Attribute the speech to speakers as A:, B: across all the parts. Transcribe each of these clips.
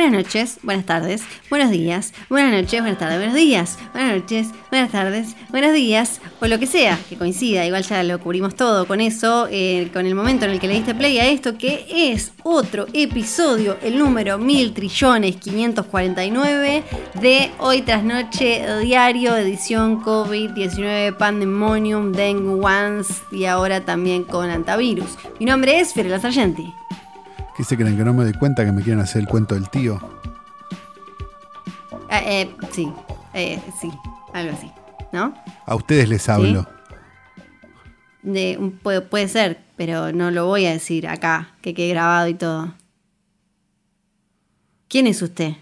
A: Buenas noches, buenas tardes, buenos días, buenas noches, buenas tardes, buenos días, buenas noches, buenas tardes, buenos días, o lo que sea que coincida, igual ya lo cubrimos todo con eso, eh, con el momento en el que le diste play a esto, que es otro episodio, el número 1000 trillones 549 de Hoy tras Noche Diario, edición COVID-19 Pandemonium, Dengue Once y ahora también con antivirus. Mi nombre es Fiorella Sargenti.
B: ¿Qué se creen que no me doy cuenta que me quieren hacer el cuento del tío?
A: Ah, eh, sí, eh, sí, algo así, ¿no?
B: A ustedes les hablo.
A: De, puede, puede ser, pero no lo voy a decir acá, que quede grabado y todo. ¿Quién es usted?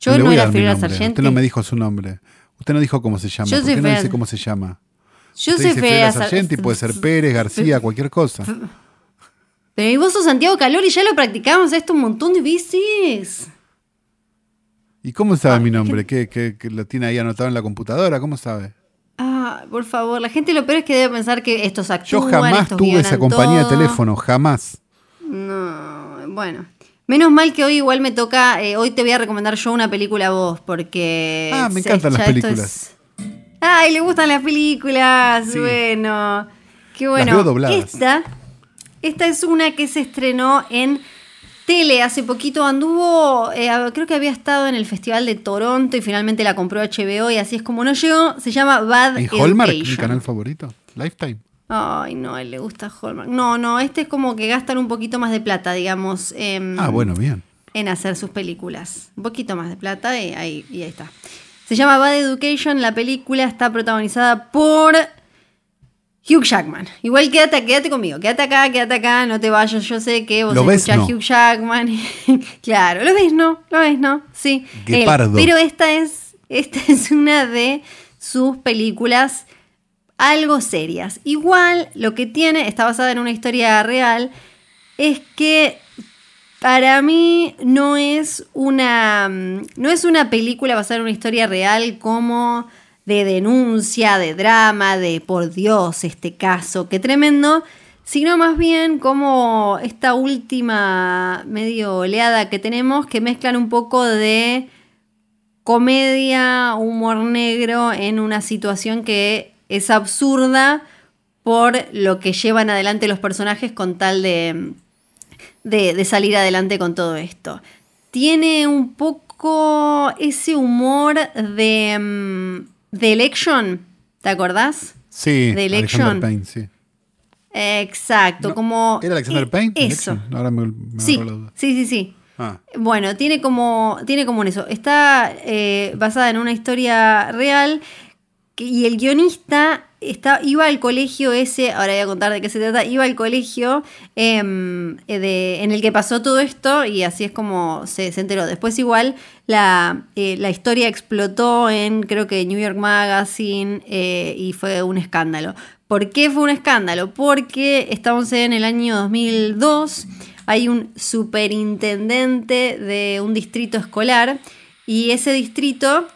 A: Yo no,
B: a
A: era
B: nombre.
A: Sargenti.
B: Usted no me dijo su nombre. Usted no dijo cómo se llama.
A: Yo
B: ¿Por qué no dice cómo se llama?
A: Yo
B: Usted
A: soy
B: dice Sargenti,
A: Sar-
B: puede ser Pérez, García, cualquier cosa.
A: Pero y vos sos Santiago Calor y ya lo practicamos esto un montón de veces.
B: ¿Y cómo sabe
A: Ah,
B: mi nombre? ¿Qué, qué, qué lo tiene ahí anotado en la computadora? ¿Cómo sabe?
A: Ah, por favor, la gente lo peor es que debe pensar que estos
B: Yo
A: actúan,
B: jamás
A: estos
B: tuve esa compañía
A: todo.
B: de teléfono, jamás.
A: No, bueno. Menos mal que hoy igual me toca, eh, hoy te voy a recomendar yo una película a vos, porque...
B: Ah, me encantan las películas.
A: es- Ay, le gustan las películas,
B: Sí.
A: bueno. Qué
B: Las
A: bueno.
B: veo dobladas.
A: Esta, esta es una que se estrenó en tele hace poquito, anduvo, eh, creo que había estado en el Festival de Toronto y finalmente la compró HBO y así es como no llegó, se llama Bad
B: ¿En Hallmark, mi canal favorito? Lifetime.
A: Ay, no, a él le gusta Hallmark. No, no, este es como que gastan un poquito más de plata, digamos, em,
B: Ah, bueno, bien.
A: en hacer sus películas. Un poquito más de plata y ahí, y ahí está. Se llama Bad Education, la película está protagonizada por Hugh Jackman. Igual quédate, quédate conmigo, quédate acá, quédate acá, no te vayas. Yo sé que vos
B: ¿Lo ves,
A: escuchás
B: no?
A: Hugh Jackman. claro, lo ves, ¿no? Lo ves, ¿no? Sí. él.
B: Guepardo.
A: Pero esta es, esta es una de sus películas algo serias. Igual lo que tiene, está basada en una historia real, es que para mí no es una mm, no es una película basada en una historia real como de denuncia, de drama, de por Dios, este caso, qué tremendo, sino más bien como esta última medio oleada que tenemos que mezclan un poco de comedia, humor negro en una situación que es absurda por lo que llevan adelante los personajes con tal de, de, de salir adelante con todo esto. Tiene un poco ese humor de, de Election, ¿te acordás?
B: Sí, Alexander
A: Election.
B: Payne, sí.
A: Exacto,
B: No,
A: como...
B: ¿Era Alexander
A: eh,
B: Payne?
A: Eso.
B: Ahora me, me
A: Sí,
B: la duda.
A: sí, sí, sí.
B: Ah,
A: Bueno, tiene como, tiene como en eso. Está eh, basada en una historia real que- y el guionista iba al colegio ese, ahora voy a contar de qué se trata, iba al colegio em, eh, en el que pasó todo esto y así es como se, se enteró. Después igual la, eh, la historia explotó en creo que New York Magazine eh, y fue un escándalo. ¿Por qué fue un escándalo? Porque estamos en el año 2002 hay un superintendente de un distrito escolar y ese distrito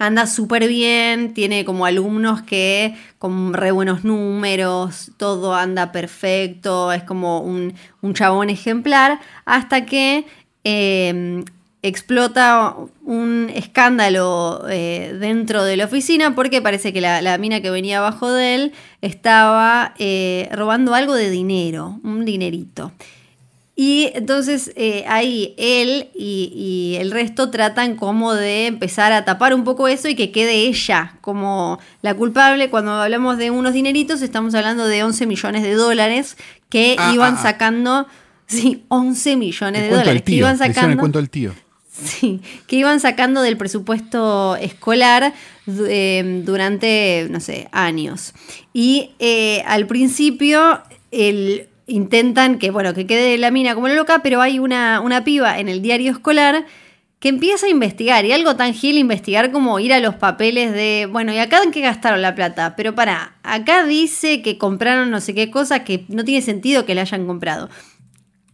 A: anda súper bien, tiene como alumnos que con re buenos números, todo anda perfecto, es como un, un chabón ejemplar, hasta que eh, explota un escándalo eh, dentro de la oficina porque parece que la, la mina que venía abajo de él estaba eh, robando algo de dinero, un dinerito. Y entonces eh, ahí él y, y el resto tratan como de empezar a tapar un poco eso y que quede ella como la culpable. Cuando hablamos de unos dineritos, estamos hablando de 11 millones de dólares que
B: Ah,
A: iban
B: ah, ah.
A: sacando. Sí, 11 millones
B: el
A: de dólares
B: del
A: que
B: tío.
A: iban sacando.
B: el cuento del tío.
A: Sí, que iban sacando del presupuesto escolar eh, durante, no sé, años. Y eh, al principio el, intentan que, bueno, que quede la mina como loca, pero hay una, una piba en el diario escolar que empieza a investigar, y algo tan gil investigar como ir a los papeles de, bueno, ¿y acá en qué gastaron la plata? Pero para, acá dice que compraron no sé qué cosa que no tiene sentido que la hayan comprado.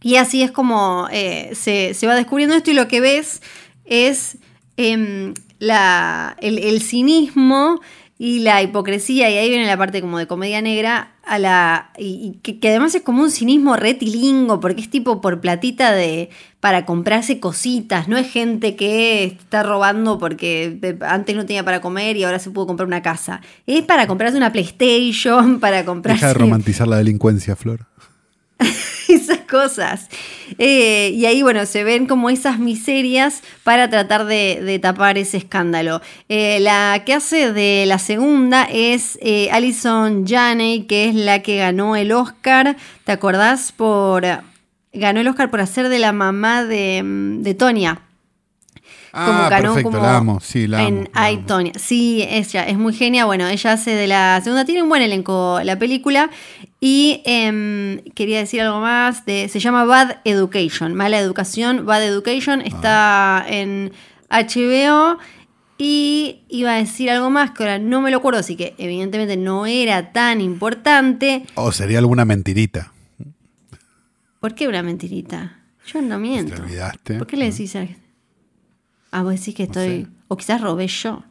A: Y así es como eh, se, se va descubriendo esto y lo que ves es em, la, el, el cinismo y la hipocresía, y ahí viene la parte como de comedia negra, a la y, y que, que además es como un cinismo retilingo, porque es tipo por platita de para comprarse cositas, no es gente que está robando porque eh, antes no tenía para comer y ahora se pudo comprar una casa. Es para comprarse una PlayStation, para comprarse
B: Deja de romantizar la delincuencia, Flor.
A: esas cosas. Eh, y ahí, bueno, se ven como esas miserias para tratar de, de tapar ese escándalo. Eh, la que hace de la segunda es eh, Alison Janney, que es la que ganó el Oscar. ¿Te acordás? Por. Ganó el Oscar por hacer de la mamá de, mm, de Tonya.
B: Ah, perfecto, la amo, sí, la amo.
A: en
B: la
A: I,
B: amo.
A: Tonya. Sí, ella es muy genia. Bueno, ella hace de la segunda, tiene un buen elenco la película. Y em, quería decir algo más. De, se llama Bad Education, Mala Educación, Bad Education. Está en HBO. Y iba a decir algo más que ahora no me lo acuerdo, así que evidentemente no era tan importante.
B: O sería alguna mentirita.
A: ¿Por qué una mentirita? Yo no miento.
B: Te olvidaste.
A: ¿Por qué le decís a Ah, vos decís que
B: No
A: estoy.
B: sé.
A: O quizás robé yo.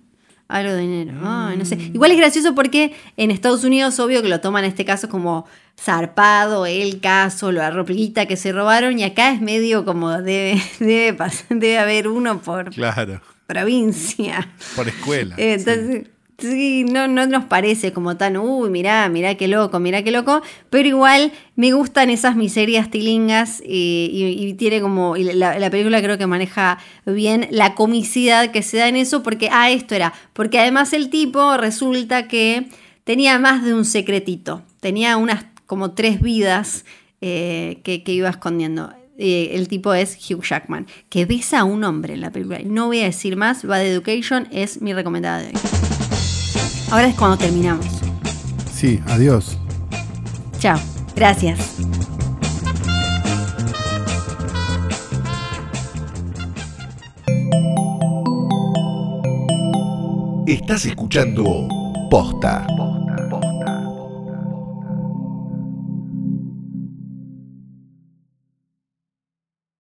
A: Algo de dinero. Ay, no sé. Igual es gracioso porque en Estados Unidos, obvio que lo toman en este caso como zarpado, el caso, la ropita que se robaron. Y acá es medio como debe, debe, pasar, debe haber uno por
B: Claro.
A: provincia.
B: Por escuela.
A: Entonces, sí, no, no nos parece como tan, uy, mirá, mirá qué loco, mirá qué loco, pero igual me gustan esas miserias tilingas y, tiene como, la, la película creo que maneja bien la comicidad que se da en eso, porque, ah, esto era, porque además el tipo resulta que tenía más de un secretito, tenía unas como tres vidas eh, que, iba escondiendo. El tipo es Hugh Jackman, que besa a un hombre en la película. No voy a decir más, Bad Education es mi recomendada de hoy. Ahora es cuando terminamos.
B: Sí, adiós.
A: Chao, gracias.
C: Estás escuchando Posta.